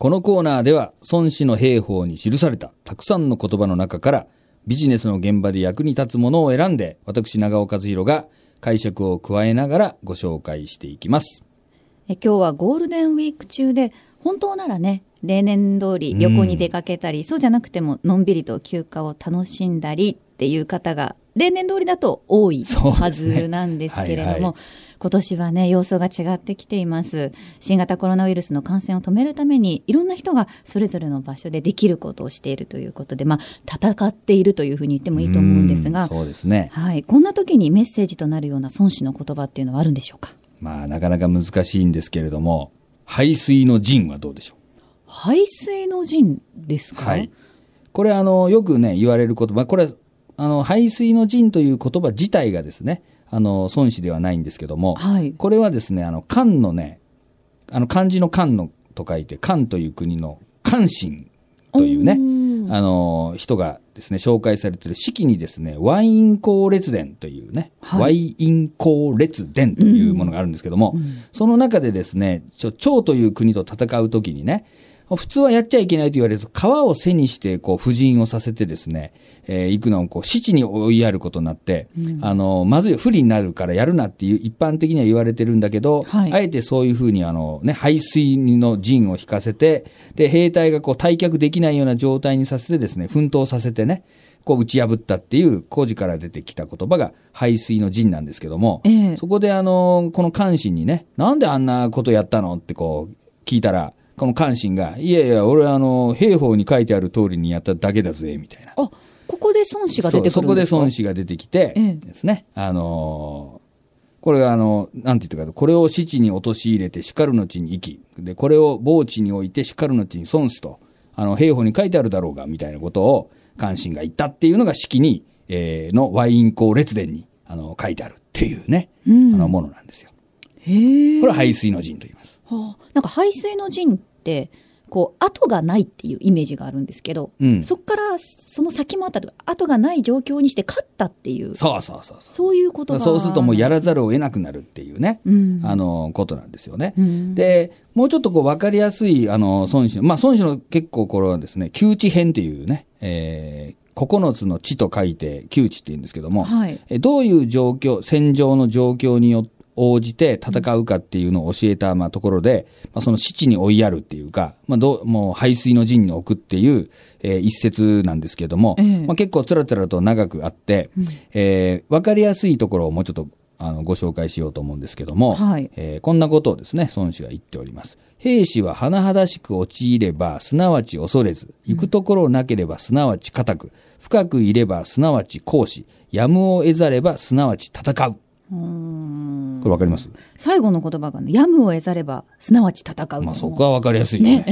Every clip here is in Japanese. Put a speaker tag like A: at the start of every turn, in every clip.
A: このコーナーでは孫子の兵法に記されたたくさんの言葉の中からビジネスの現場で役に立つものを選んで私長尾和弘が解釈を加えながらご紹介していきます。
B: え今日はゴールデンウィーク中で本当ならね例年通り旅行に出かけたり、そうじゃなくてものんびりと休暇を楽しんだりっていう方が例年通りだと多いはずなんですけれども、ねはいはい、今年はね様相が違ってきています。新型コロナウイルスの感染を止めるためにいろんな人がそれぞれの場所でできることをしているということでまあ戦っているというふうに言ってもいいと思うんですが
A: そうですね、
B: はい、こんな時にメッセージとなるような孫子の言葉っていうのはあるんでしょうか？
A: まあなかなか難しいんですけれども排水の陣はどうでしょう？
B: 排水の陣ですか、はい、
A: これあのよくね言われる言葉これあの排水の陣という言葉自体がですねあの孫子ではないんですけども、はい、これはですねあの漢のねあの漢字の漢のと書いて漢という国の漢神というねあの人がですね紹介されている式にですねワイン光列伝というね、はい、ワイン光列伝というものがあるんですけども、うん。うん、その中でですね趙という国と戦う時にね普通はやっちゃいけないと言われると、川を背にして、こう、婦人をさせてですね、えー、行くのを、こう、死地に追いやることになって、うん、あの、まずい、不利になるからやるなっていう、一般的には言われてるんだけど、はい、あえてそういうふうに、あの、ね、排水の陣を引かせて、で、兵隊がこう、退却できないような状態にさせてですね、奮闘させてね、こう打ち破ったっていう工事から出てきた言葉が排水の陣なんですけども、え。そこであの、この関心にね、なんであんなことやったのってこう聞いたら、この関心が、いやいや、俺あの、兵法に書いてある通りにやっただけだぜ、みたいな。
B: あ、ここで孫子が出てくるんですか？
A: そこで孫子が出てきて、ですね、ええ、あのこれがあの、なんて言ったかと、これを死地に陥れて叱るの地に生き、で、これを墓地に置いて叱るの地に損すと、あの、兵法に書いてあるだろうが、みたいなことを、関心が言ったっていうのが式に、えー、のワイン校列伝に、あの、書いてあるっていうね、うん、あの、ものなんですよ。へこれは排水の陣と言います。
B: はあ、なんか排水の陣ってこう後がないっていうイメージがあるんですけど、うん、そこからその先もあったと後がない状況にして勝ったっていう
A: そうそうそう
B: そう。いうこと
A: そうするともうやらざるを得なくなるっていうね、うん、あのことなんですよね。うん、でもうちょっとこう分かりやすいあの孫子のまあ孫子の結構これはですね窮地編っていうね、えー、9つの地と書いて窮地っていうんですけども、はい、どういう状況戦場の状況によって応じて戦うかっていうのを教えた、まあ、ところで、まあ、その死地に追いやるっていうか、まあ、どもう排水の陣に置くっていう、えー、一節なんですけれども、えー、まあ、結構つらつらと長くあって、うん、えー、分かりやすいところをもうちょっとあのご紹介しようと思うんですけども、はい、えー、こんなことをですね孫子が言っております。兵士は甚だしく陥ればすなわち恐れず行くところなければすなわち固く深くいればすなわち行使。やむを得ざればすなわち戦う。これわかります？
B: 最後の言葉が、ね、やむを得ざればすなわち戦う
A: まあそこはわかりやすいよね。ね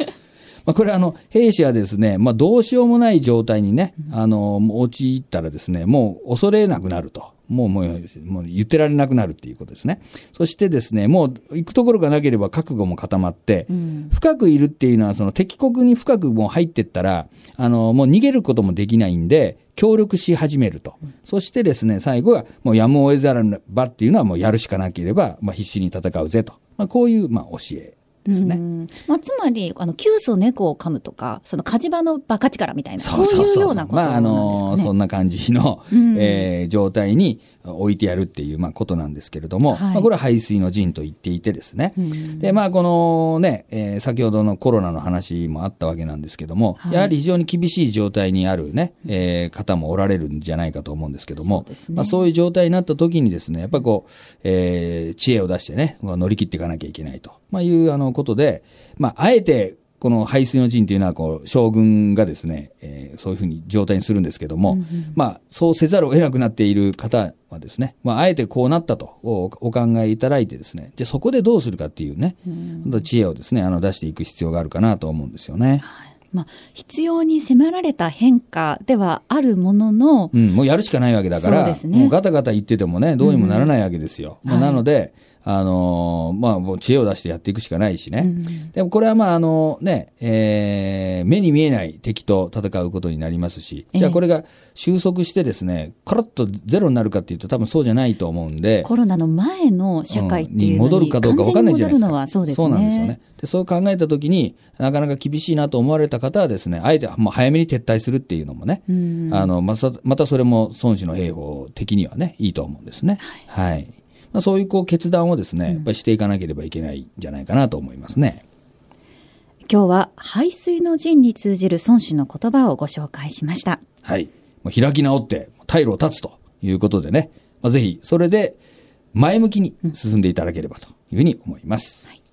A: まあこれあの兵士はですね、まあ、どうしようもない状態にね、あの陥ったらですねもう恐れなくなると。もうもうもう言ってられなくなるっていうことですね。そしてですね、もう行くところがなければ覚悟も固まって、うん、深くいるっていうのはその敵国に深くもう入ってったら、あの、もう逃げることもできないんで、協力し始めると。そしてですね、最後はもうやむを得ざるばっていうのはもうやるしかなければ、まあ、必死に戦うぜと。まあ、こういう、まあ、教えですね。
B: まあ、つまり、あの、急須猫を噛むとか、その火事場のバカ力みたいな、そういうようなことなんですか、ね、まあ、あの、
A: そんな感じの、うん、えー、状態に置いてやるっていう、まあ、ことなんですけれども、はい、まあ、これは排水の陣と言っていてですね。うん、で、まあ、このね、えー、先ほどのコロナの話もあったわけなんですけども、はい、やはり非常に厳しい状態にあるね、えー、方もおられるんじゃないかと思うんですけども、そう、ね、まあ、そういう状態になった時にですね、やっぱりこう、えー、知恵を出してね、乗り切っていかなきゃいけないと、まあ、いう、あの、ことで、まあ、あえて、この排水の陣というのはこう将軍がですね、えー、そういうふうに状態にするんですけども、うんうん、まあ、そうせざるを得なくなっている方はですね、まあ、あえてこうなったとお考えいただいてですね、じゃそこでどうするかっていうね、うん、知恵をですね、あの出していく必要があるかなと思うんですよね。はい。
B: まあ、必要に迫られた変化ではあるものの、
A: うん、もうやるしかないわけだから、ね、もうガタガタ言っててもね、どうにもならないわけですよ。うん、まあ、なので、はいあのー、まあ、もう知恵を出してやっていくしかないしね。うん、でもこれはまあ、あのね、えー、目に見えない敵と戦うことになりますし、じゃあこれが収束してですね、カラッとゼロになるかっていうと多分そうじゃないと思うんで。
B: コロナの前の社会
A: に戻るかどうか分かんないじゃないですか。
B: そうですね。
A: そうなんですよね。で、そう考えたときに、なかなか厳しいなと思われた方はですね、あえてもう早めに撤退するっていうのもね、あの、また、またそれも孫子の兵法的にはね、いいと思うんですね。はい、はいまあ、そういうこう決断をですね、やっぱりしていかなければいけないんじゃないかなと思いますね。
B: 今日は排水の陣に通じる孫子の言葉をご紹介しました。
A: はい。もう開き直って退路を断つということでね、まあ、ぜひそれで前向きに進んでいただければというふうに思います。はい